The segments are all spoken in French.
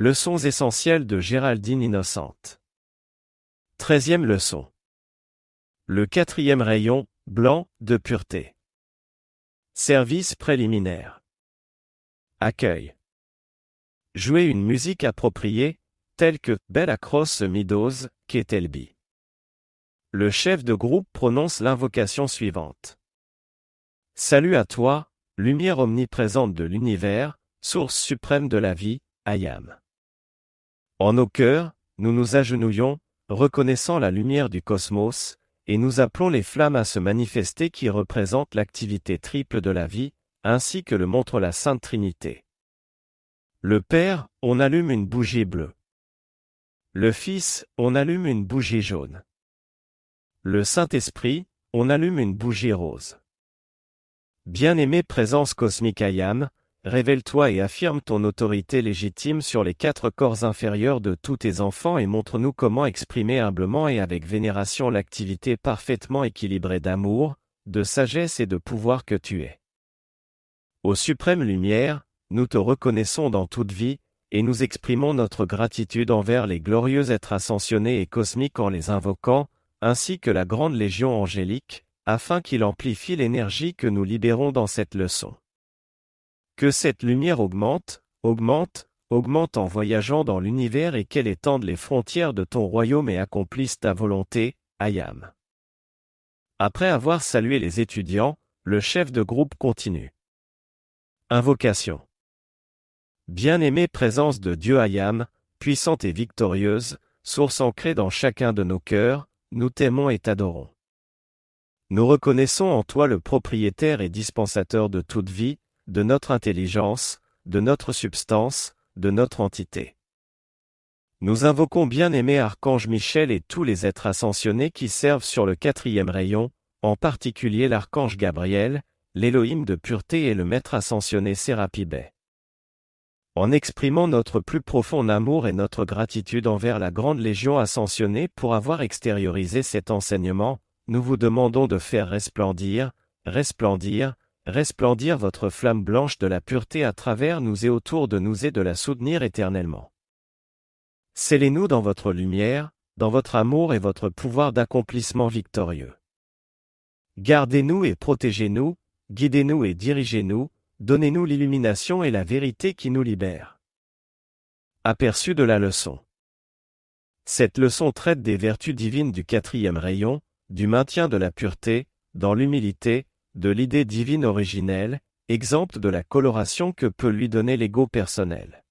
Leçons essentielles de Géraldine Innocente. Treizième leçon. Le quatrième rayon, blanc, de pureté. Service préliminaire. Accueil. Jouer une musique appropriée, telle que Belle Across Meadows, Ketelby. Le chef de groupe prononce l'invocation suivante. Salut à toi, lumière omniprésente de l'univers, source suprême de la vie, Ayam. En nos cœurs, nous nous agenouillons, reconnaissant la lumière du cosmos, et nous appelons les flammes à se manifester qui représentent l'activité triple de la vie, ainsi que le montre la Sainte Trinité. Le Père, on allume une bougie bleue. Le Fils, on allume une bougie jaune. Le Saint-Esprit, on allume une bougie rose. Bien-aimée présence cosmique Ayam, révèle-toi et affirme ton autorité légitime sur les quatre corps inférieurs de tous tes enfants et montre-nous comment exprimer humblement et avec vénération l'activité parfaitement équilibrée d'amour, de sagesse et de pouvoir que tu es. Ô suprême lumière, nous te reconnaissons dans toute vie, et nous exprimons notre gratitude envers les glorieux êtres ascensionnés et cosmiques en les invoquant, ainsi que la grande légion angélique, afin qu'il amplifie l'énergie que nous libérons dans cette leçon. Que cette lumière augmente, augmente, augmente en voyageant dans l'univers et qu'elle étende les frontières de ton royaume et accomplisse ta volonté, Ayam. Après avoir salué les étudiants, le chef de groupe continue. Invocation. Bien-aimée présence de Dieu Ayam, puissante et victorieuse, source ancrée dans chacun de nos cœurs, nous t'aimons et t'adorons. Nous reconnaissons en toi le propriétaire et dispensateur de toute vie, de notre intelligence, de notre substance, de notre entité. Nous invoquons bien-aimé Archange Michel et tous les êtres ascensionnés qui servent sur le quatrième rayon, en particulier l'Archange Gabriel, l'Élohim de pureté et le Maître ascensionné Sérapibet. En exprimant notre plus profond amour et notre gratitude envers la grande Légion ascensionnée pour avoir extériorisé cet enseignement, nous vous demandons de faire resplendir, resplendir, resplendir votre flamme blanche de la pureté à travers nous et autour de nous et de la soutenir éternellement. Scellez-nous dans votre lumière, dans votre amour et votre pouvoir d'accomplissement victorieux. Gardez-nous et protégez-nous, guidez-nous et dirigez-nous, donnez-nous l'illumination et la vérité qui nous libèrent. Aperçu de la leçon. Cette leçon traite des vertus divines du quatrième rayon, du maintien de la pureté, dans l'humilité, de l'idée divine originelle, exemple de la coloration que peut lui donner l'ego personnel.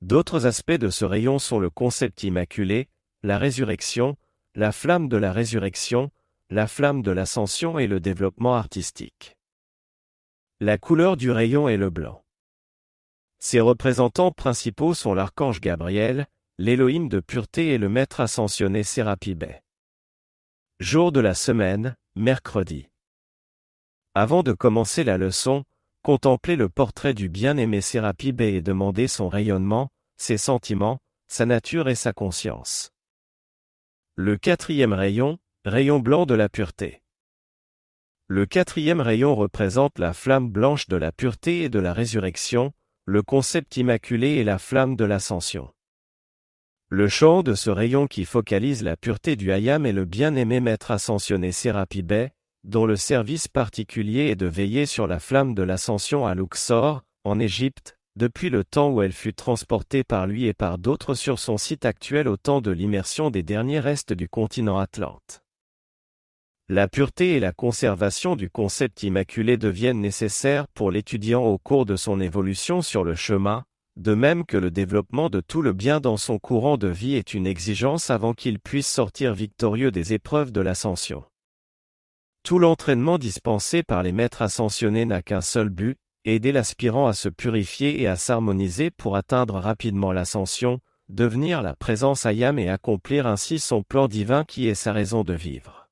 D'autres aspects de ce rayon sont le concept immaculé, la résurrection, la flamme de la résurrection, la flamme de l'ascension et le développement artistique. La couleur du rayon est le blanc. Ses représentants principaux sont l'archange Gabriel, l'Élohim de pureté et le maître ascensionné Sérapibet. Jour de la semaine, mercredi. Avant de commencer la leçon, contemplez le portrait du bien-aimé Sérapibé et demandez son rayonnement, ses sentiments, sa nature et sa conscience. Le quatrième rayon, rayon blanc de la pureté. Le quatrième rayon représente la flamme blanche de la pureté et de la résurrection, le concept immaculé et la flamme de l'ascension. Le champ de ce rayon qui focalise la pureté du Hayam est le bien-aimé maître ascensionné Sérapibé, dont le service particulier est de veiller sur la flamme de l'ascension à Luxor, en Égypte, depuis le temps où elle fut transportée par lui et par d'autres sur son site actuel au temps de l'immersion des derniers restes du continent Atlante. La pureté et la conservation du concept immaculé deviennent nécessaires pour l'étudiant au cours de son évolution sur le chemin, de même que le développement de tout le bien dans son courant de vie est une exigence avant qu'il puisse sortir victorieux des épreuves de l'ascension. Tout l'entraînement dispensé par les maîtres ascensionnés n'a qu'un seul but, aider l'aspirant à se purifier et à s'harmoniser pour atteindre rapidement l'ascension, devenir la présence ayam et accomplir ainsi son plan divin qui est sa raison de vivre.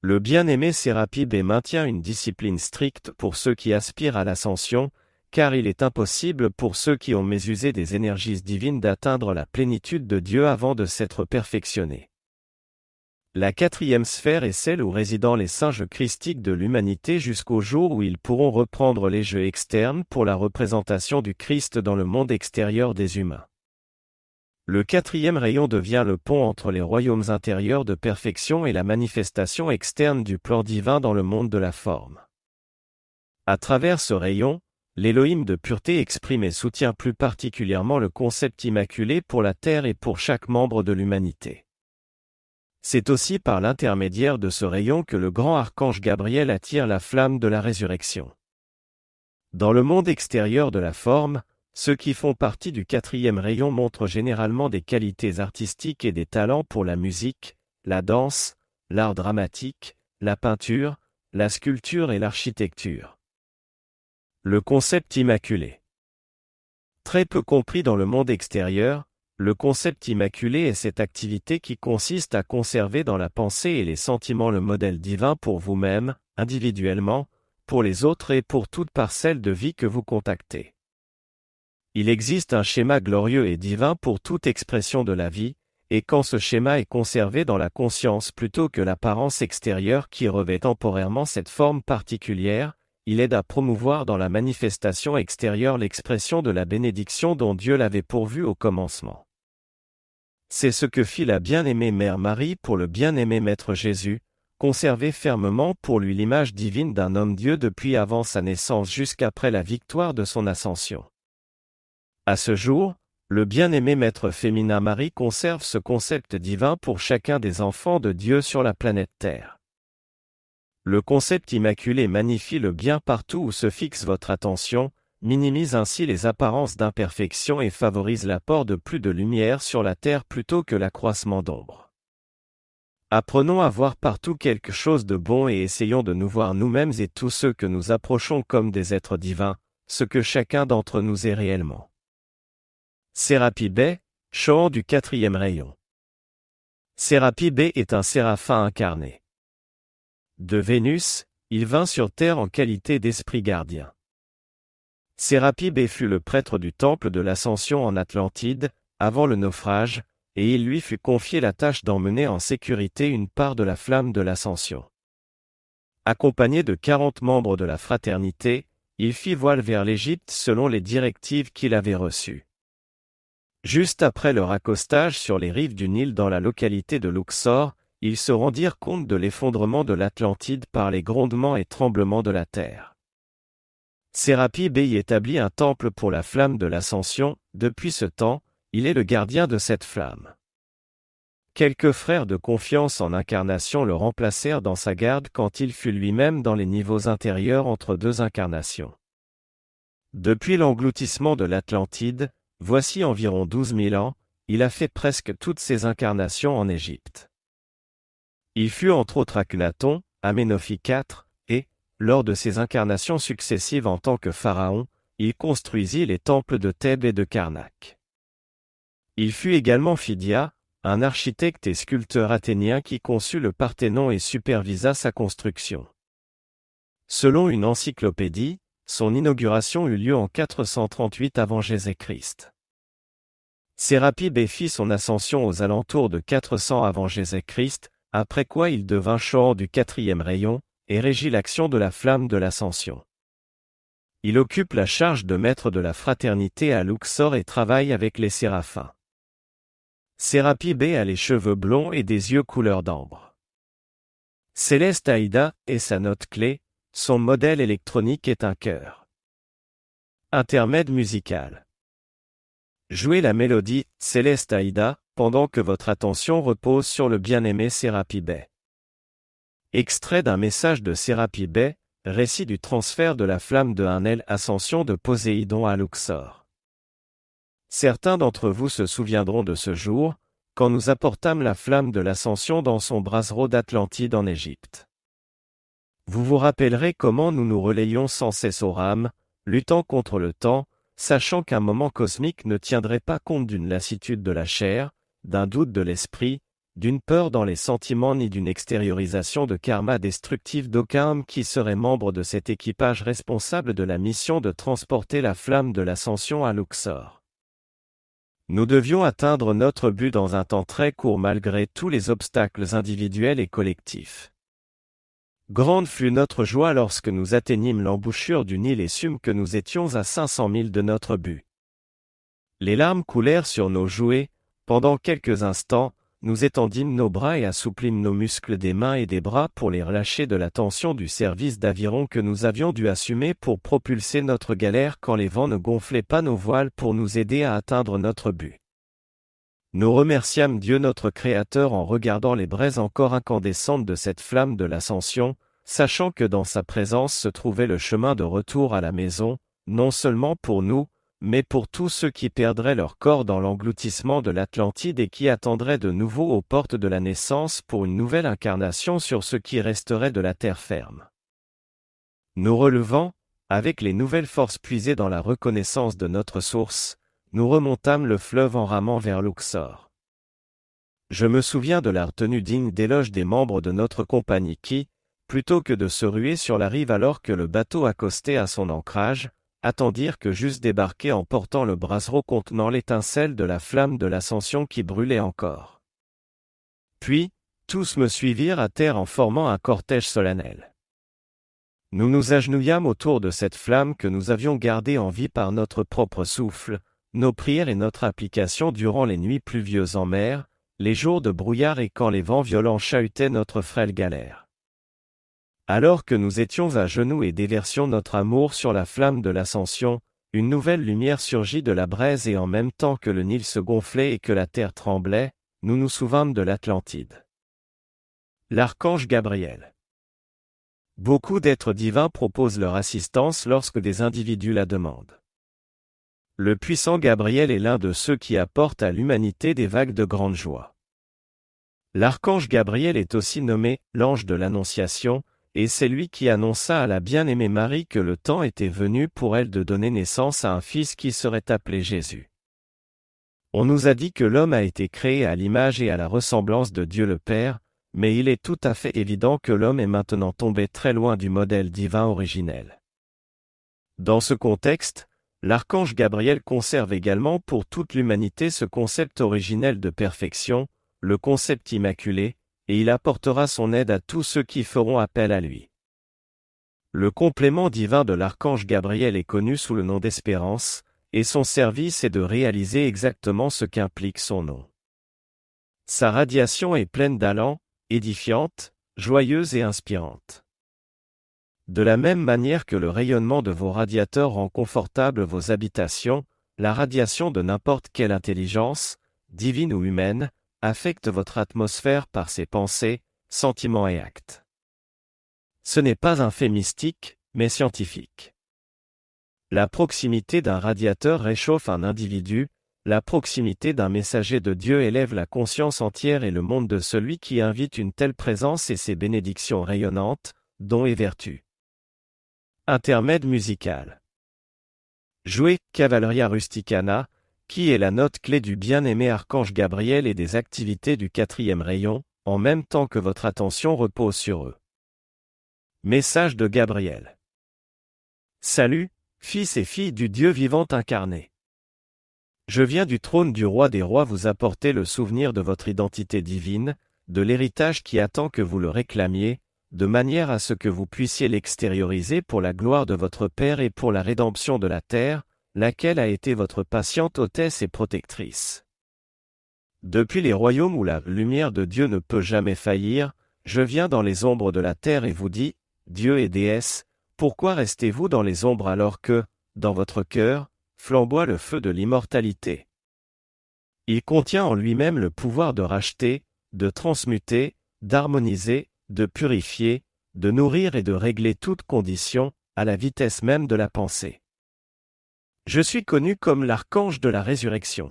Le bien-aimé Sérapibé maintient une discipline stricte pour ceux qui aspirent à l'ascension, car il est impossible pour ceux qui ont mésusé des énergies divines d'atteindre la plénitude de Dieu avant de s'être perfectionnés. La quatrième sphère est celle où résident les singes christiques de l'humanité jusqu'au jour où ils pourront reprendre les jeux externes pour la représentation du Christ dans le monde extérieur des humains. Le quatrième rayon devient le pont entre les royaumes intérieurs de perfection et la manifestation externe du plan divin dans le monde de la forme. À travers ce rayon, l'Élohim de pureté exprime et soutient plus particulièrement le concept immaculé pour la terre et pour chaque membre de l'humanité. C'est aussi par l'intermédiaire de ce rayon que le grand archange Gabriel attire la flamme de la résurrection. Dans le monde extérieur de la forme, ceux qui font partie du quatrième rayon montrent généralement des qualités artistiques et des talents pour la musique, la danse, l'art dramatique, la peinture, la sculpture et l'architecture. Le concept immaculé. Très peu compris dans le monde extérieur, le concept immaculé est cette activité qui consiste à conserver dans la pensée et les sentiments le modèle divin pour vous-même, individuellement, pour les autres et pour toute parcelle de vie que vous contactez. Il existe un schéma glorieux et divin pour toute expression de la vie, et quand ce schéma est conservé dans la conscience plutôt que l'apparence extérieure qui revêt temporairement cette forme particulière, il aide à promouvoir dans la manifestation extérieure l'expression de la bénédiction dont Dieu l'avait pourvu au commencement. C'est ce que fit la bien-aimée Mère Marie pour le bien-aimé Maître Jésus, conserver fermement pour lui l'image divine d'un homme-dieu depuis avant sa naissance jusqu'après la victoire de son ascension. À ce jour, le bien-aimé Maître féminin Marie conserve ce concept divin pour chacun des enfants de Dieu sur la planète Terre. Le concept immaculé magnifie le bien partout où se fixe votre attention, minimise ainsi les apparences d'imperfection et favorise l'apport de plus de lumière sur la terre plutôt que l'accroissement d'ombre. Apprenons à voir partout quelque chose de bon et essayons de nous voir nous-mêmes et tous ceux que nous approchons comme des êtres divins, ce que chacun d'entre nous est réellement. Sérapi B, chant du quatrième rayon. Sérapi B est un séraphin incarné. De Vénus, il vint sur terre en qualité d'esprit gardien. Sérapib fut le prêtre du temple de l'Ascension en Atlantide, avant le naufrage, et il lui fut confié la tâche d'emmener en sécurité une part de la flamme de l'Ascension. Accompagné de quarante membres de la fraternité, il fit voile vers l'Égypte selon les directives qu'il avait reçues. Juste après leur accostage sur les rives du Nil dans la localité de Luxor, ils se rendirent compte de l'effondrement de l'Atlantide par les grondements et tremblements de la terre. Sérapi Bey établit un temple pour la flamme de l'ascension, depuis ce temps, il est le gardien de cette flamme. Quelques frères de confiance en incarnation le remplacèrent dans sa garde quand il fut lui-même dans les niveaux intérieurs entre deux incarnations. Depuis l'engloutissement de l'Atlantide, voici environ douze mille ans, il a fait presque toutes ses incarnations en Égypte. Il fut entre autres Akhenaton, Aménophie IV, lors de ses incarnations successives en tant que pharaon, il construisit les temples de Thèbes et de Karnak. Il fut également Phidia, un architecte et sculpteur athénien qui conçut le Parthénon et supervisa sa construction. Selon une encyclopédie, son inauguration eut lieu en 438 avant Jésus-Christ. Sérapib fit son ascension aux alentours de 400 avant Jésus-Christ, après quoi il devint chant du quatrième rayon, et régit l'action de la flamme de l'ascension. Il occupe la charge de maître de la fraternité à Luxor et travaille avec les séraphins. Sérapi B a les cheveux blonds et des yeux couleur d'ambre. Céleste Aïda est sa note clé, son modèle électronique est un cœur. Intermède musical. Jouez la mélodie Céleste Aïda pendant que votre attention repose sur le bien-aimé Sérapi Extrait d'un message de Sérapi récit du transfert de la flamme de Hanel Ascension de Poséidon à Luxor. Certains d'entre vous se souviendront de ce jour, quand nous apportâmes la flamme de l'ascension dans son brasero d'Atlantide en Égypte. Vous vous rappellerez comment nous nous relayions sans cesse au rame, luttant contre le temps, sachant qu'un moment cosmique ne tiendrait pas compte d'une lassitude de la chair, d'un doute de l'esprit, d'une peur dans les sentiments ni d'une extériorisation de karma destructif d'aucun qui serait membre de cet équipage responsable de la mission de transporter la flamme de l'ascension à Luxor. Nous devions atteindre notre but dans un temps très court malgré tous les obstacles individuels et collectifs. Grande fut notre joie lorsque nous atteignîmes l'embouchure du Nil et sûmes que nous étions à 500 000 de notre but. Les larmes coulèrent sur nos jouets, pendant quelques instants, nous étendîmes nos bras et assouplîmes nos muscles des mains et des bras pour les relâcher de la tension du service d'aviron que nous avions dû assumer pour propulser notre galère quand les vents ne gonflaient pas nos voiles pour nous aider à atteindre notre but. Nous remerciâmes Dieu notre Créateur en regardant les braises encore incandescentes de cette flamme de l'ascension, sachant que dans sa présence se trouvait le chemin de retour à la maison, non seulement pour nous, mais pour tous ceux qui perdraient leur corps dans l'engloutissement de l'Atlantide et qui attendraient de nouveau aux portes de la naissance pour une nouvelle incarnation sur ce qui resterait de la terre ferme. Nous relevant, avec les nouvelles forces puisées dans la reconnaissance de notre source, nous remontâmes le fleuve en ramant vers Luxor. Je me souviens de la retenue digne d'éloge des membres de notre compagnie qui, plutôt que de se ruer sur la rive alors que le bateau accostait à son ancrage, attendirent que j'eusse débarqué en portant le brasero contenant l'étincelle de la flamme de l'ascension qui brûlait encore. Puis, tous me suivirent à terre en formant un cortège solennel. Nous nous agenouillâmes autour de cette flamme que nous avions gardée en vie par notre propre souffle, nos prières et notre application durant les nuits pluvieuses en mer, les jours de brouillard et quand les vents violents chahutaient notre frêle galère. Alors que nous étions à genoux et déversions notre amour sur la flamme de l'ascension, une nouvelle lumière surgit de la braise et en même temps que le Nil se gonflait et que la terre tremblait, nous nous souvînmes de l'Atlantide. L'archange Gabriel. Beaucoup d'êtres divins proposent leur assistance lorsque des individus la demandent. Le puissant Gabriel est l'un de ceux qui apportent à l'humanité des vagues de grande joie. L'archange Gabriel est aussi nommé l'ange de l'Annonciation, et c'est lui qui annonça à la bien-aimée Marie que le temps était venu pour elle de donner naissance à un fils qui serait appelé Jésus. On nous a dit que l'homme a été créé à l'image et à la ressemblance de Dieu le Père, mais il est tout à fait évident que l'homme est maintenant tombé très loin du modèle divin originel. Dans ce contexte, l'archange Gabriel conserve également pour toute l'humanité ce concept originel de perfection, le concept immaculé, et il apportera son aide à tous ceux qui feront appel à lui. Le complément divin de l'archange Gabriel est connu sous le nom d'espérance, et son service est de réaliser exactement ce qu'implique son nom. Sa radiation est pleine d'allant, édifiante, joyeuse et inspirante. De la même manière que le rayonnement de vos radiateurs rend confortable vos habitations, la radiation de n'importe quelle intelligence, divine ou humaine, affecte votre atmosphère par ses pensées, sentiments et actes. Ce n'est pas un fait mystique, mais scientifique. La proximité d'un radiateur réchauffe un individu, la proximité d'un messager de Dieu élève la conscience entière et le monde de celui qui invite une telle présence et ses bénédictions rayonnantes, dons et vertus. Intermède musical. Jouer Cavalleria Rusticana, qui est la note clé du bien-aimé archange Gabriel et des activités du quatrième rayon, en même temps que votre attention repose sur eux. Message de Gabriel. Salut, fils et filles du Dieu vivant incarné. Je viens du trône du roi des rois vous apporter le souvenir de votre identité divine, de l'héritage qui attend que vous le réclamiez, de manière à ce que vous puissiez l'extérioriser pour la gloire de votre Père et pour la rédemption de la terre, laquelle a été votre patiente hôtesse et protectrice? Depuis les royaumes où la lumière de Dieu ne peut jamais faillir, je viens dans les ombres de la terre et vous dis, Dieu et déesse, pourquoi restez-vous dans les ombres alors que, dans votre cœur, flamboie le feu de l'immortalité? Il contient en lui-même le pouvoir de racheter, de transmuter, d'harmoniser, de purifier, de nourrir et de régler toutes conditions, à la vitesse même de la pensée. Je suis connu comme l'archange de la résurrection.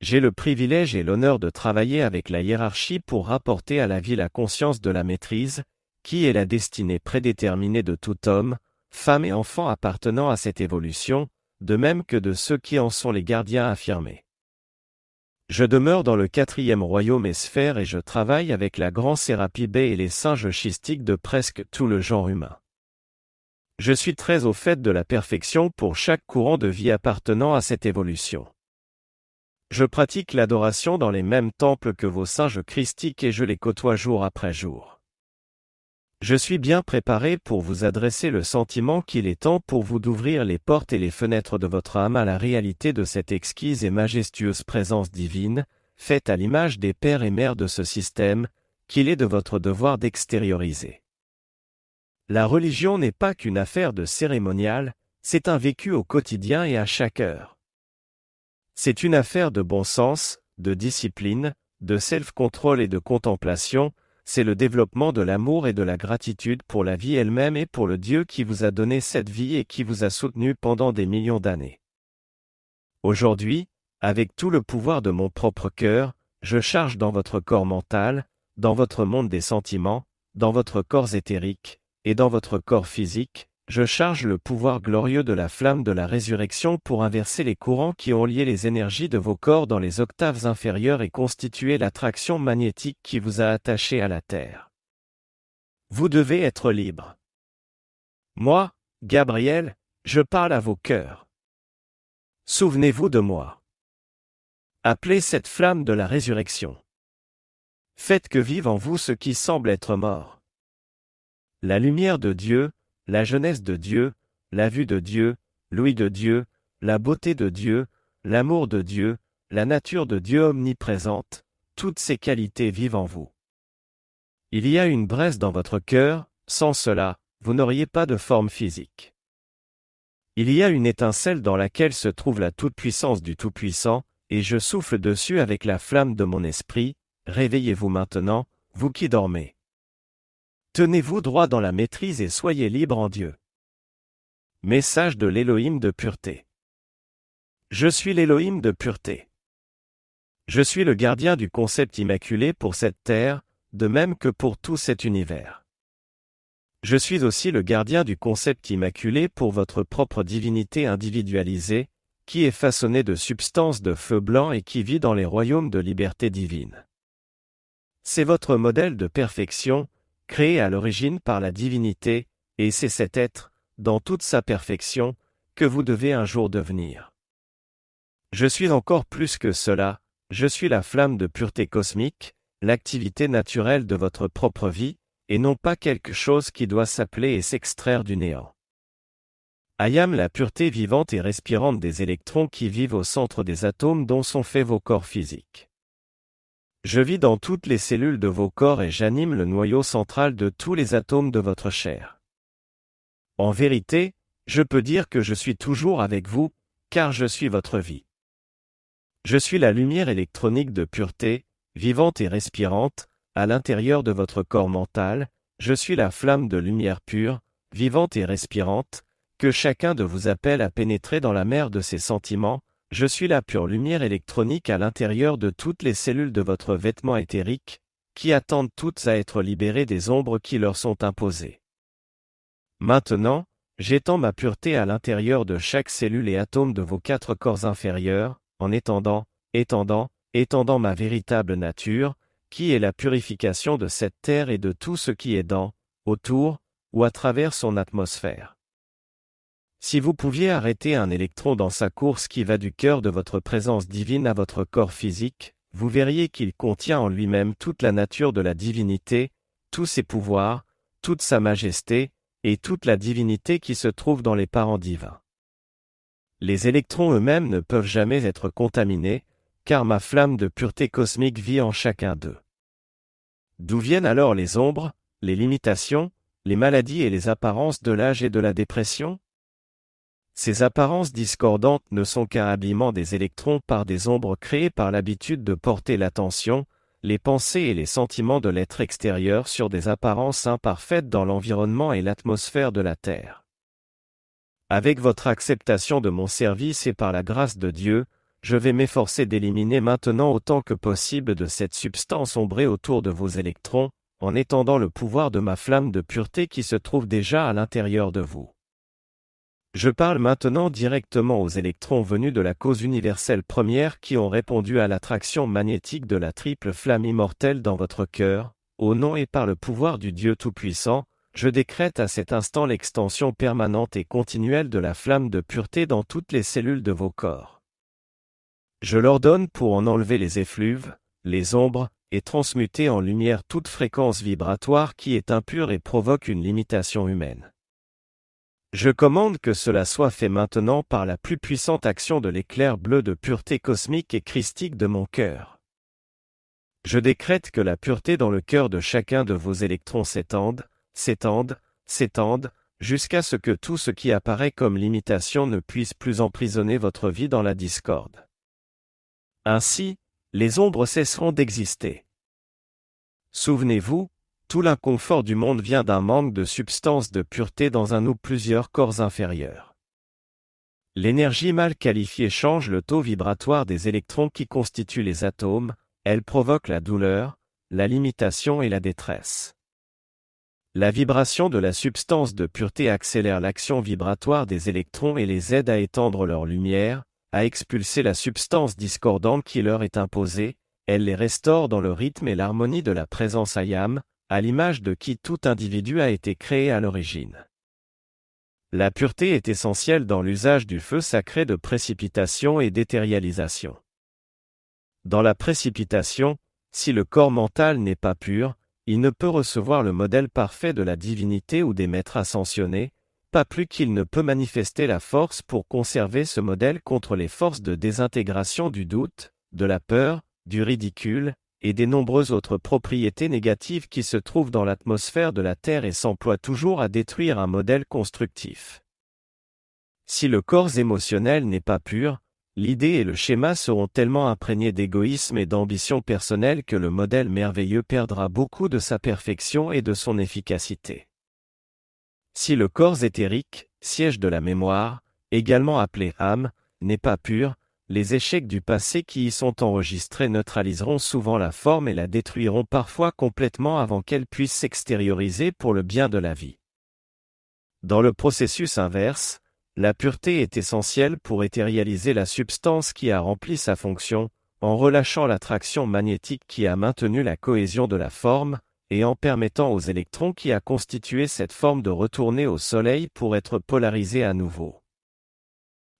J'ai le privilège et l'honneur de travailler avec la hiérarchie pour rapporter à la vie la conscience de la maîtrise, qui est la destinée prédéterminée de tout homme, femme et enfant appartenant à cette évolution, de même que de ceux qui en sont les gardiens affirmés. Je demeure dans le quatrième royaume et sphère et je travaille avec la Grand Sérapie B et les singes schistiques de presque tout le genre humain. Je suis très au fait de la perfection pour chaque courant de vie appartenant à cette évolution. Je pratique l'adoration dans les mêmes temples que vos singes christiques et je les côtoie jour après jour. Je suis bien préparé pour vous adresser le sentiment qu'il est temps pour vous d'ouvrir les portes et les fenêtres de votre âme à la réalité de cette exquise et majestueuse présence divine, faite à l'image des pères et mères de ce système, qu'il est de votre devoir d'extérioriser. La religion n'est pas qu'une affaire de cérémonial, c'est un vécu au quotidien et à chaque heure. C'est une affaire de bon sens, de discipline, de self-control et de contemplation, c'est le développement de l'amour et de la gratitude pour la vie elle-même et pour le Dieu qui vous a donné cette vie et qui vous a soutenu pendant des millions d'années. Aujourd'hui, avec tout le pouvoir de mon propre cœur, je charge dans votre corps mental, dans votre monde des sentiments, dans votre corps éthérique, et dans votre corps physique, je charge le pouvoir glorieux de la flamme de la résurrection pour inverser les courants qui ont lié les énergies de vos corps dans les octaves inférieures et constituer l'attraction magnétique qui vous a attaché à la Terre. Vous devez être libre. Moi, Gabriel, je parle à vos cœurs. Souvenez-vous de moi. Appelez cette flamme de la résurrection. Faites que vive en vous ce qui semble être mort. La lumière de Dieu, la jeunesse de Dieu, la vue de Dieu, l'ouïe de Dieu, la beauté de Dieu, l'amour de Dieu, la nature de Dieu omniprésente, toutes ces qualités vivent en vous. Il y a une braise dans votre cœur, sans cela, vous n'auriez pas de forme physique. Il y a une étincelle dans laquelle se trouve la toute-puissance du Tout-Puissant, et je souffle dessus avec la flamme de mon esprit, réveillez-vous maintenant, vous qui dormez. Tenez-vous droit dans la maîtrise et soyez libre en Dieu. Message de l'Élohim de pureté. Je suis l'Élohim de pureté. Je suis le gardien du concept immaculé pour cette terre, de même que pour tout cet univers. Je suis aussi le gardien du concept immaculé pour votre propre divinité individualisée, qui est façonnée de substances de feu blanc et qui vit dans les royaumes de liberté divine. C'est votre modèle de perfection, créé à l'origine par la divinité, et c'est cet être, dans toute sa perfection, que vous devez un jour devenir. Je suis encore plus que cela, je suis la flamme de pureté cosmique, l'activité naturelle de votre propre vie, et non pas quelque chose qui doit s'appeler et s'extraire du néant. Ayam la pureté vivante et respirante des électrons qui vivent au centre des atomes dont sont faits vos corps physiques. Je vis dans toutes les cellules de vos corps et j'anime le noyau central de tous les atomes de votre chair. En vérité, je peux dire que je suis toujours avec vous, car je suis votre vie. Je suis la lumière électronique de pureté, vivante et respirante, à l'intérieur de votre corps mental, je suis la flamme de lumière pure, vivante et respirante, que chacun de vous appelle à pénétrer dans la mer de ses sentiments, je suis la pure lumière électronique à l'intérieur de toutes les cellules de votre vêtement éthérique, qui attendent toutes à être libérées des ombres qui leur sont imposées. Maintenant, j'étends ma pureté à l'intérieur de chaque cellule et atome de vos quatre corps inférieurs, en étendant, étendant, étendant ma véritable nature, qui est la purification de cette terre et de tout ce qui est dans, autour, ou à travers son atmosphère. Si vous pouviez arrêter un électron dans sa course qui va du cœur de votre présence divine à votre corps physique, vous verriez qu'il contient en lui-même toute la nature de la divinité, tous ses pouvoirs, toute sa majesté, et toute la divinité qui se trouve dans les parents divins. Les électrons eux-mêmes ne peuvent jamais être contaminés, car ma flamme de pureté cosmique vit en chacun d'eux. D'où viennent alors les ombres, les limitations, les maladies et les apparences de l'âge et de la dépression? Ces apparences discordantes ne sont qu'un habillement des électrons par des ombres créées par l'habitude de porter l'attention, les pensées et les sentiments de l'être extérieur sur des apparences imparfaites dans l'environnement et l'atmosphère de la Terre. Avec votre acceptation de mon service et par la grâce de Dieu, je vais m'efforcer d'éliminer maintenant autant que possible de cette substance ombrée autour de vos électrons, en étendant le pouvoir de ma flamme de pureté qui se trouve déjà à l'intérieur de vous. Je parle maintenant directement aux électrons venus de la cause universelle première qui ont répondu à l'attraction magnétique de la triple flamme immortelle dans votre cœur, au nom et par le pouvoir du Dieu Tout-Puissant, je décrète à cet instant l'extension permanente et continuelle de la flamme de pureté dans toutes les cellules de vos corps. Je l'ordonne pour en enlever les effluves, les ombres, et transmuter en lumière toute fréquence vibratoire qui est impure et provoque une limitation humaine. Je commande que cela soit fait maintenant par la plus puissante action de l'éclair bleu de pureté cosmique et christique de mon cœur. Je décrète que la pureté dans le cœur de chacun de vos électrons s'étende, s'étende, s'étende, jusqu'à ce que tout ce qui apparaît comme limitation ne puisse plus emprisonner votre vie dans la discorde. Ainsi, les ombres cesseront d'exister. Souvenez-vous, tout l'inconfort du monde vient d'un manque de substance de pureté dans un ou plusieurs corps inférieurs. L'énergie mal qualifiée change le taux vibratoire des électrons qui constituent les atomes, elle provoque la douleur, la limitation et la détresse. La vibration de la substance de pureté accélère l'action vibratoire des électrons et les aide à étendre leur lumière, à expulser la substance discordante qui leur est imposée, elle les restaure dans le rythme et l'harmonie de la présence ayam, à l'image de qui tout individu a été créé à l'origine. La pureté est essentielle dans l'usage du feu sacré de précipitation et d'éthérialisation. Dans la précipitation, si le corps mental n'est pas pur, il ne peut recevoir le modèle parfait de la divinité ou des maîtres ascensionnés, pas plus qu'il ne peut manifester la force pour conserver ce modèle contre les forces de désintégration du doute, de la peur, du ridicule, et des nombreuses autres propriétés négatives qui se trouvent dans l'atmosphère de la Terre et s'emploient toujours à détruire un modèle constructif. Si le corps émotionnel n'est pas pur, l'idée et le schéma seront tellement imprégnés d'égoïsme et d'ambition personnelle que le modèle merveilleux perdra beaucoup de sa perfection et de son efficacité. Si le corps éthérique, siège de la mémoire, également appelé âme, n'est pas pur, les échecs du passé qui y sont enregistrés neutraliseront souvent la forme et la détruiront parfois complètement avant qu'elle puisse s'extérioriser pour le bien de la vie. Dans le processus inverse, la pureté est essentielle pour éthérialiser la substance qui a rempli sa fonction, en relâchant l'attraction magnétique qui a maintenu la cohésion de la forme, et en permettant aux électrons qui a constitué cette forme de retourner au Soleil pour être polarisés à nouveau.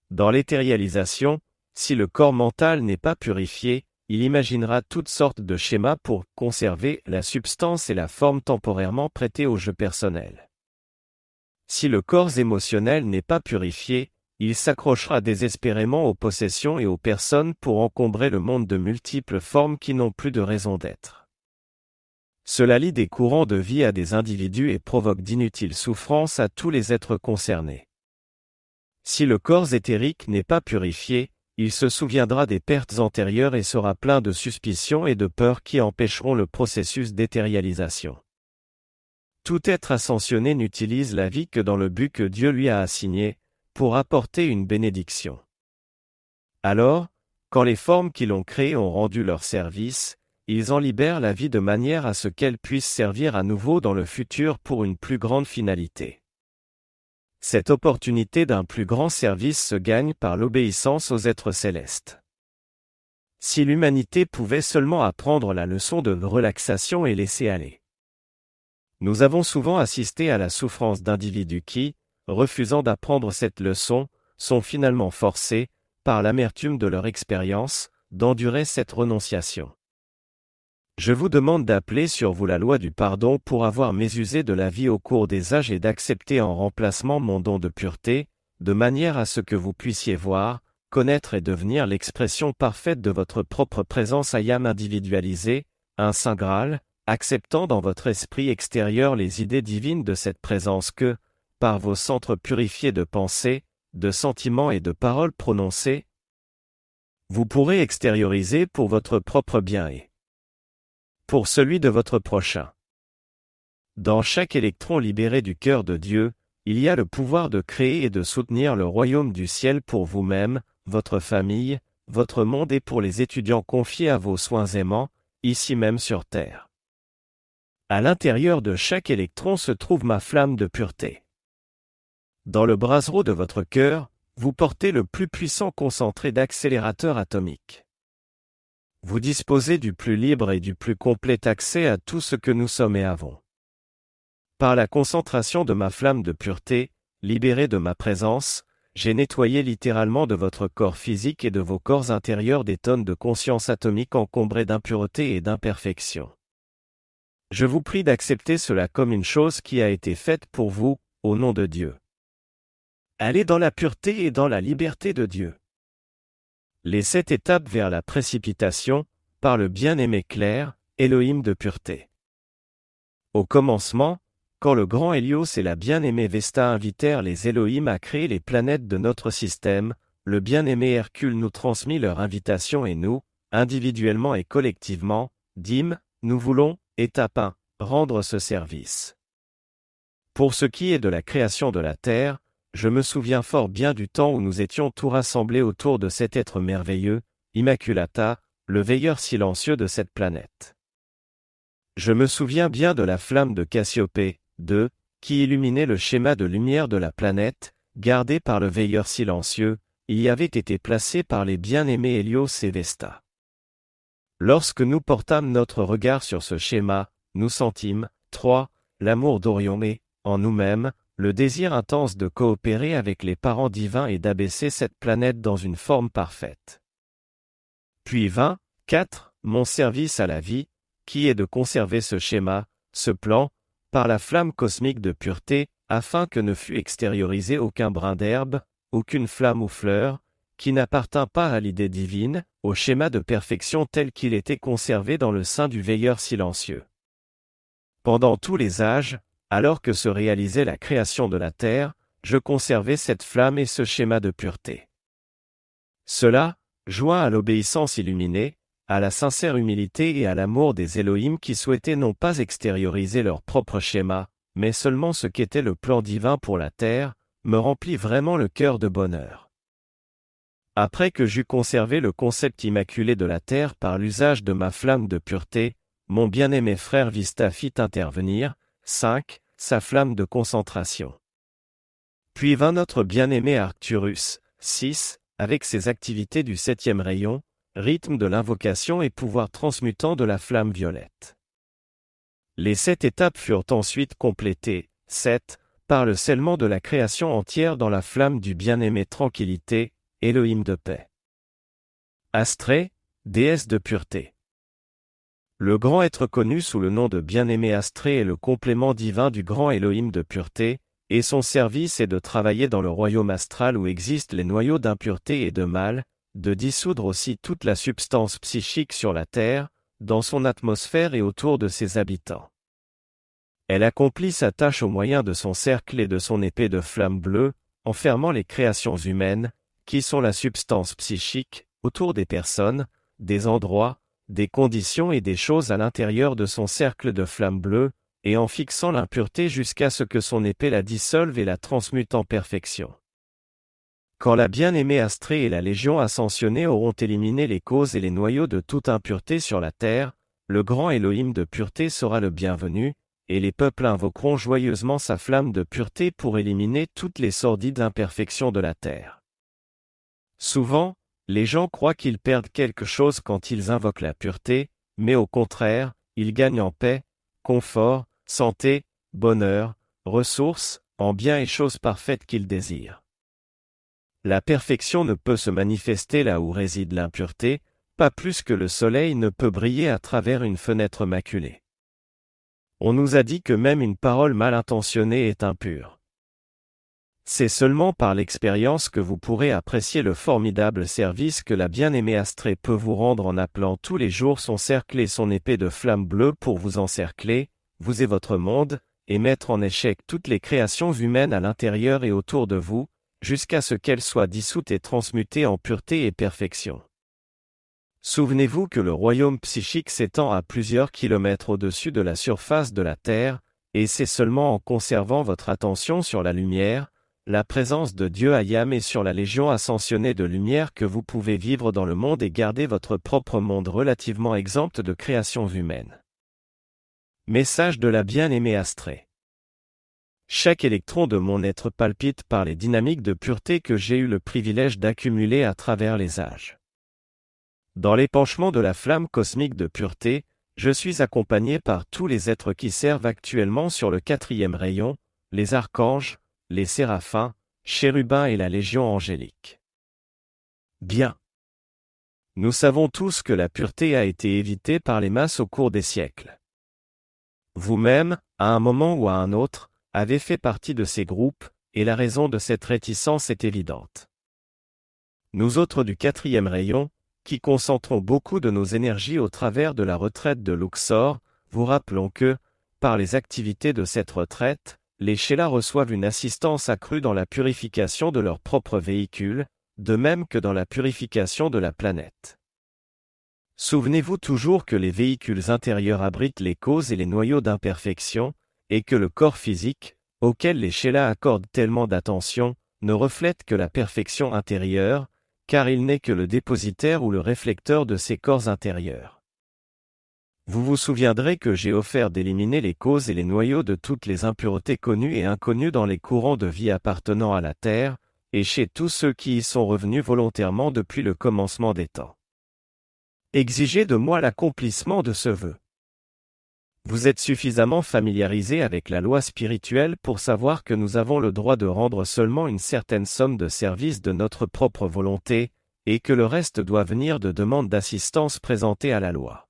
Dans l'éthérialisation, si le corps mental n'est pas purifié, il imaginera toutes sortes de schémas pour conserver la substance et la forme temporairement prêtées au jeu personnel. Si le corps émotionnel n'est pas purifié, il s'accrochera désespérément aux possessions et aux personnes pour encombrer le monde de multiples formes qui n'ont plus de raison d'être. Cela lie des courants de vie à des individus et provoque d'inutiles souffrances à tous les êtres concernés. Si le corps éthérique n'est pas purifié, il se souviendra des pertes antérieures et sera plein de suspicions et de peurs qui empêcheront le processus d'éthérialisation. Tout être ascensionné n'utilise la vie que dans le but que Dieu lui a assigné, pour apporter une bénédiction. Alors, quand les formes qui l'ont créé ont rendu leur service, ils en libèrent la vie de manière à ce qu'elle puisse servir à nouveau dans le futur pour une plus grande finalité. Cette opportunité d'un plus grand service se gagne par l'obéissance aux êtres célestes. Si l'humanité pouvait seulement apprendre la leçon de relaxation et laisser aller. Nous avons souvent assisté à la souffrance d'individus qui, refusant d'apprendre cette leçon, sont finalement forcés, par l'amertume de leur expérience, d'endurer cette renonciation. Je vous demande d'appeler sur vous la loi du pardon pour avoir mésusé de la vie au cours des âges et d'accepter en remplacement mon don de pureté, de manière à ce que vous puissiez voir, connaître et devenir l'expression parfaite de votre propre présence ayam individualisée, un Saint Graal, acceptant dans votre esprit extérieur les idées divines de cette présence que, par vos centres purifiés de pensée, de sentiments et de paroles prononcées, vous pourrez extérioriser pour votre propre bien et pour celui de votre prochain. Dans chaque électron libéré du cœur de Dieu, il y a le pouvoir de créer et de soutenir le royaume du ciel pour vous-même, votre famille, votre monde et pour les étudiants confiés à vos soins aimants, ici même sur Terre. À l'intérieur de chaque électron se trouve ma flamme de pureté. Dans le brasero de votre cœur, vous portez le plus puissant concentré d'accélérateur atomique. Vous disposez du plus libre et du plus complet accès à tout ce que nous sommes et avons. Par la concentration de ma flamme de pureté, libérée de ma présence, j'ai nettoyé littéralement de votre corps physique et de vos corps intérieurs des tonnes de conscience atomique encombrées d'impureté et d'imperfection. Je vous prie d'accepter cela comme une chose qui a été faite pour vous, au nom de Dieu. Allez dans la pureté et dans la liberté de Dieu. Les sept étapes vers la précipitation, par le bien-aimé clair, Elohim de pureté. Au commencement, quand le grand Hélios et la bien-aimée Vesta invitèrent les Elohim à créer les planètes de notre système, le bien-aimé Hercule nous transmit leur invitation et nous, individuellement et collectivement, dîmes, nous voulons, étape 1, rendre ce service. Pour ce qui est de la création de la Terre, je me souviens fort bien du temps où nous étions tous rassemblés autour de cet être merveilleux, Immaculata, le veilleur silencieux de cette planète. Je me souviens bien de la flamme de Cassiopée, 2, qui illuminait le schéma de lumière de la planète, gardé par le veilleur silencieux, il y avait été placé par les bien-aimés Hélios et Vesta. Lorsque nous portâmes notre regard sur ce schéma, nous sentîmes, 3, l'amour d'Oriomé, en nous-mêmes, le désir intense de coopérer avec les parents divins et d'abaisser cette planète dans une forme parfaite. Puis 20, 4, mon service à la vie, qui est de conserver ce schéma, ce plan, par la flamme cosmique de pureté, afin que ne fût extériorisé aucun brin d'herbe, aucune flamme ou fleur, qui n'appartint pas à l'idée divine, au schéma de perfection tel qu'il était conservé dans le sein du veilleur silencieux. Pendant tous les âges, alors que se réalisait la création de la terre, je conservais cette flamme et ce schéma de pureté. Cela, joint à l'obéissance illuminée, à la sincère humilité et à l'amour des Elohim qui souhaitaient non pas extérioriser leur propre schéma, mais seulement ce qu'était le plan divin pour la terre, me remplit vraiment le cœur de bonheur. Après que j'eus conservé le concept immaculé de la terre par l'usage de ma flamme de pureté, mon bien-aimé frère Vista fit intervenir, 5, sa flamme de concentration. Puis vint notre bien-aimé Arcturus, 6, avec ses activités du septième rayon, rythme de l'invocation et pouvoir transmutant de la flamme violette. Les sept étapes furent ensuite complétées, sept, par le scellement de la création entière dans la flamme du bien-aimé tranquillité, Elohim de paix. Astrée, déesse de pureté. Le grand être connu sous le nom de bien-aimé Astrée est le complément divin du grand Elohim de pureté, et son service est de travailler dans le royaume astral où existent les noyaux d'impureté et de mal, de dissoudre aussi toute la substance psychique sur la Terre, dans son atmosphère et autour de ses habitants. Elle accomplit sa tâche au moyen de son cercle et de son épée de flamme bleue, enfermant les créations humaines, qui sont la substance psychique, autour des personnes, des endroits, des conditions et des choses à l'intérieur de son cercle de flamme bleue, et en fixant l'impureté jusqu'à ce que son épée la dissolve et la transmute en perfection. Quand la bien-aimée Astrée et la Légion ascensionnée auront éliminé les causes et les noyaux de toute impureté sur la terre, le grand Elohim de pureté sera le bienvenu, et les peuples invoqueront joyeusement sa flamme de pureté pour éliminer toutes les sordides imperfections de la terre. Souvent, les gens croient qu'ils perdent quelque chose quand ils invoquent la pureté, mais au contraire, ils gagnent en paix, confort, santé, bonheur, ressources, en biens et choses parfaites qu'ils désirent. La perfection ne peut se manifester là où réside l'impureté, pas plus que le soleil ne peut briller à travers une fenêtre maculée. On nous a dit que même une parole mal intentionnée est impure. C'est seulement par l'expérience que vous pourrez apprécier le formidable service que la bien-aimée Astrée peut vous rendre en appelant tous les jours son cercle et son épée de flamme bleue pour vous encercler, vous et votre monde, et mettre en échec toutes les créations humaines à l'intérieur et autour de vous, jusqu'à ce qu'elle soit dissoute et transmutée en pureté et perfection. Souvenez-vous que le royaume psychique s'étend à plusieurs kilomètres au-dessus de la surface de la Terre, et c'est seulement en conservant votre attention sur la lumière, la présence de Dieu Ayam et sur la légion ascensionnée de lumière que vous pouvez vivre dans le monde et garder votre propre monde relativement exempt de créations humaines. Message de la bien-aimée Astrée. Chaque électron de mon être palpite par les dynamiques de pureté que j'ai eu le privilège d'accumuler à travers les âges. Dans l'épanchement de la flamme cosmique de pureté, je suis accompagné par tous les êtres qui servent actuellement sur le quatrième rayon, les archanges, les séraphins, chérubins et la Légion angélique. Bien. Nous savons tous que la pureté a été évitée par les masses au cours des siècles. Vous-même, à un moment ou à un autre, avez fait partie de ces groupes, et la raison de cette réticence est évidente. Nous autres du quatrième rayon, qui concentrons beaucoup de nos énergies au travers de la retraite de Luxor, vous rappelons que, par les activités de cette retraite, les Sheila reçoivent une assistance accrue dans la purification de leurs propres véhicules, de même que dans la purification de la planète. Souvenez-vous toujours que les véhicules intérieurs abritent les causes et les noyaux d'imperfection, et que le corps physique, auquel les Sheila accordent tellement d'attention, ne reflète que la perfection intérieure, car il n'est que le dépositaire ou le réflecteur de ces corps intérieurs. Vous vous souviendrez que j'ai offert d'éliminer les causes et les noyaux de toutes les impuretés connues et inconnues dans les courants de vie appartenant à la Terre, et chez tous ceux qui y sont revenus volontairement depuis le commencement des temps. Exigez de moi l'accomplissement de ce vœu. Vous êtes suffisamment familiarisé avec la loi spirituelle pour savoir que nous avons le droit de rendre seulement une certaine somme de services de notre propre volonté, et que le reste doit venir de demandes d'assistance présentées à la loi.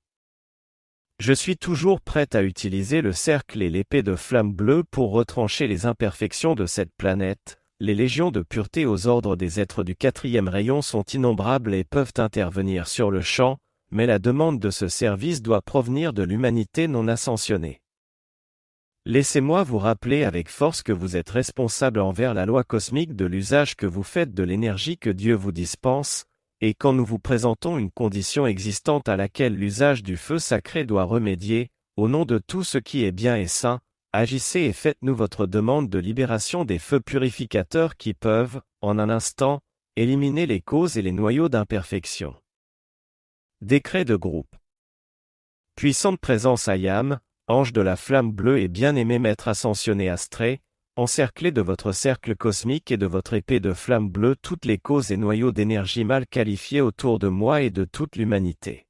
Je suis toujours prêt à utiliser le cercle et l'épée de flamme bleue pour retrancher les imperfections de cette planète, les légions de pureté aux ordres des êtres du quatrième rayon sont innombrables et peuvent intervenir sur le champ, mais la demande de ce service doit provenir de l'humanité non ascensionnée. Laissez-moi vous rappeler avec force que vous êtes responsable envers la loi cosmique de l'usage que vous faites de l'énergie que Dieu vous dispense, et quand nous vous présentons une condition existante à laquelle l'usage du feu sacré doit remédier, au nom de tout ce qui est bien et saint, Agissez et faites-nous votre demande de libération des feux purificateurs qui peuvent, en un instant, éliminer les causes et les noyaux d'imperfection. Décret de groupe. Puissante présence Ayam, ange de la flamme bleue et bien-aimé maître ascensionné Astré, encerclé de votre cercle cosmique et de votre épée de flamme bleue toutes les causes et noyaux d'énergie mal qualifiés autour de moi et de toute l'humanité.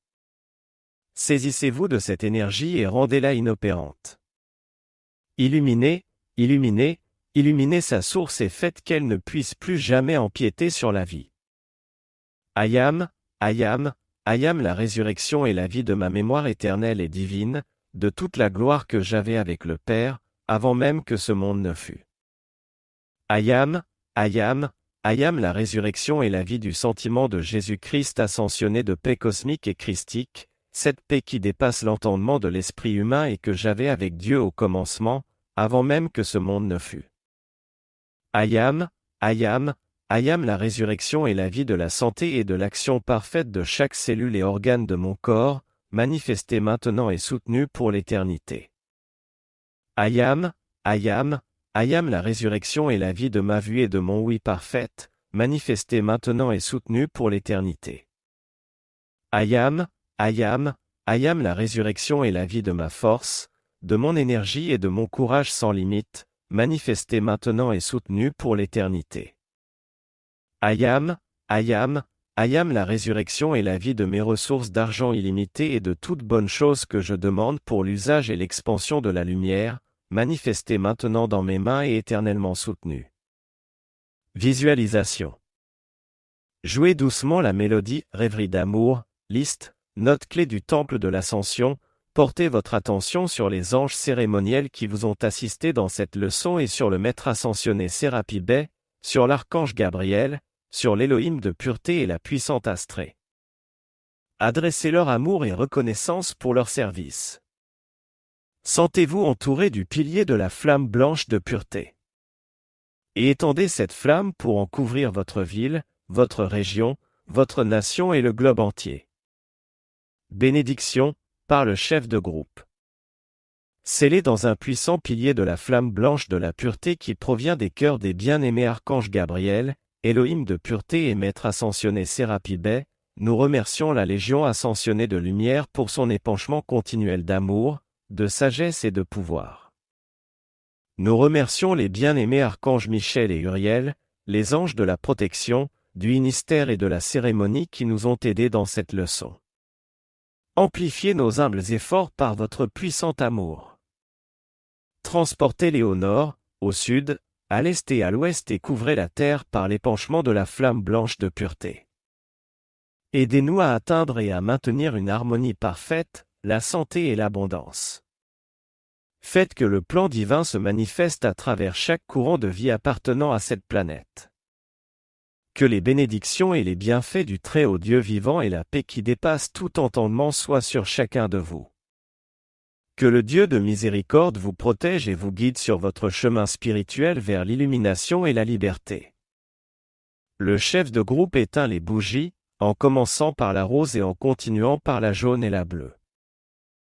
Saisissez-vous de cette énergie et rendez-la inopérante. Illuminez, illuminez, illuminez sa source et faites qu'elle ne puisse plus jamais empiéter sur la vie. Ayam, Ayam, Ayam la résurrection et la vie de ma mémoire éternelle et divine, de toute la gloire que j'avais avec le Père, avant même que ce monde ne fût. Ayam, Ayam, Ayam la résurrection et la vie du sentiment de Jésus-Christ ascensionné de paix cosmique et christique, cette paix qui dépasse l'entendement de l'esprit humain et que j'avais avec Dieu au commencement, avant même que ce monde ne fût. Ayam, Ayam, Ayam la résurrection et la vie de la santé et de l'action parfaite de chaque cellule et organe de mon corps, manifestée maintenant et soutenue pour l'éternité. Ayam, Ayam, Ayam la résurrection et la vie de ma vue et de mon oui parfaite, manifestée maintenant et soutenue pour l'éternité. Ayam, Ayam, Ayam la résurrection et la vie de ma force, de mon énergie et de mon courage sans limite, manifesté maintenant et soutenu pour l'éternité. Ayam, Ayam, Ayam la résurrection et la vie de mes ressources d'argent illimitées et de toutes bonnes choses que je demande pour l'usage et l'expansion de la lumière, manifesté maintenant dans mes mains et éternellement soutenu. Visualisation. Jouez doucement la mélodie Rêverie d'amour, liste, Note clé du temple de l'ascension, portez votre attention sur les anges cérémoniels qui vous ont assisté dans cette leçon et sur le maître ascensionné Sérapi sur l'archange Gabriel, sur l'Élohim de pureté et la puissante Astrée. Adressez leur amour et reconnaissance pour leur service. Sentez-vous entouré du pilier de la flamme blanche de pureté. Et étendez cette flamme pour en couvrir votre ville, votre région, votre nation et le globe entier. Bénédiction, par le chef de groupe. Scellé dans un puissant pilier de la flamme blanche de la pureté qui provient des cœurs des bien-aimés archanges Gabriel, Elohim de pureté et maître ascensionné Sérapi nous remercions la Légion ascensionnée de lumière pour son épanchement continuel d'amour, de sagesse et de pouvoir. Nous remercions les bien-aimés archanges Michel et Uriel, les anges de la protection, du ministère et de la cérémonie qui nous ont aidés dans cette leçon. Amplifiez nos humbles efforts par votre puissant amour. Transportez-les au nord, au sud, à l'est et à l'ouest et couvrez la terre par l'épanchement de la flamme blanche de pureté. Aidez-nous à atteindre et à maintenir une harmonie parfaite, la santé et l'abondance. Faites que le plan divin se manifeste à travers chaque courant de vie appartenant à cette planète. Que les bénédictions et les bienfaits du Très-Haut Dieu vivant et la paix qui dépasse tout entendement soient sur chacun de vous. Que le Dieu de miséricorde vous protège et vous guide sur votre chemin spirituel vers l'illumination et la liberté. Le chef de groupe éteint les bougies, en commençant par la rose et en continuant par la jaune et la bleue.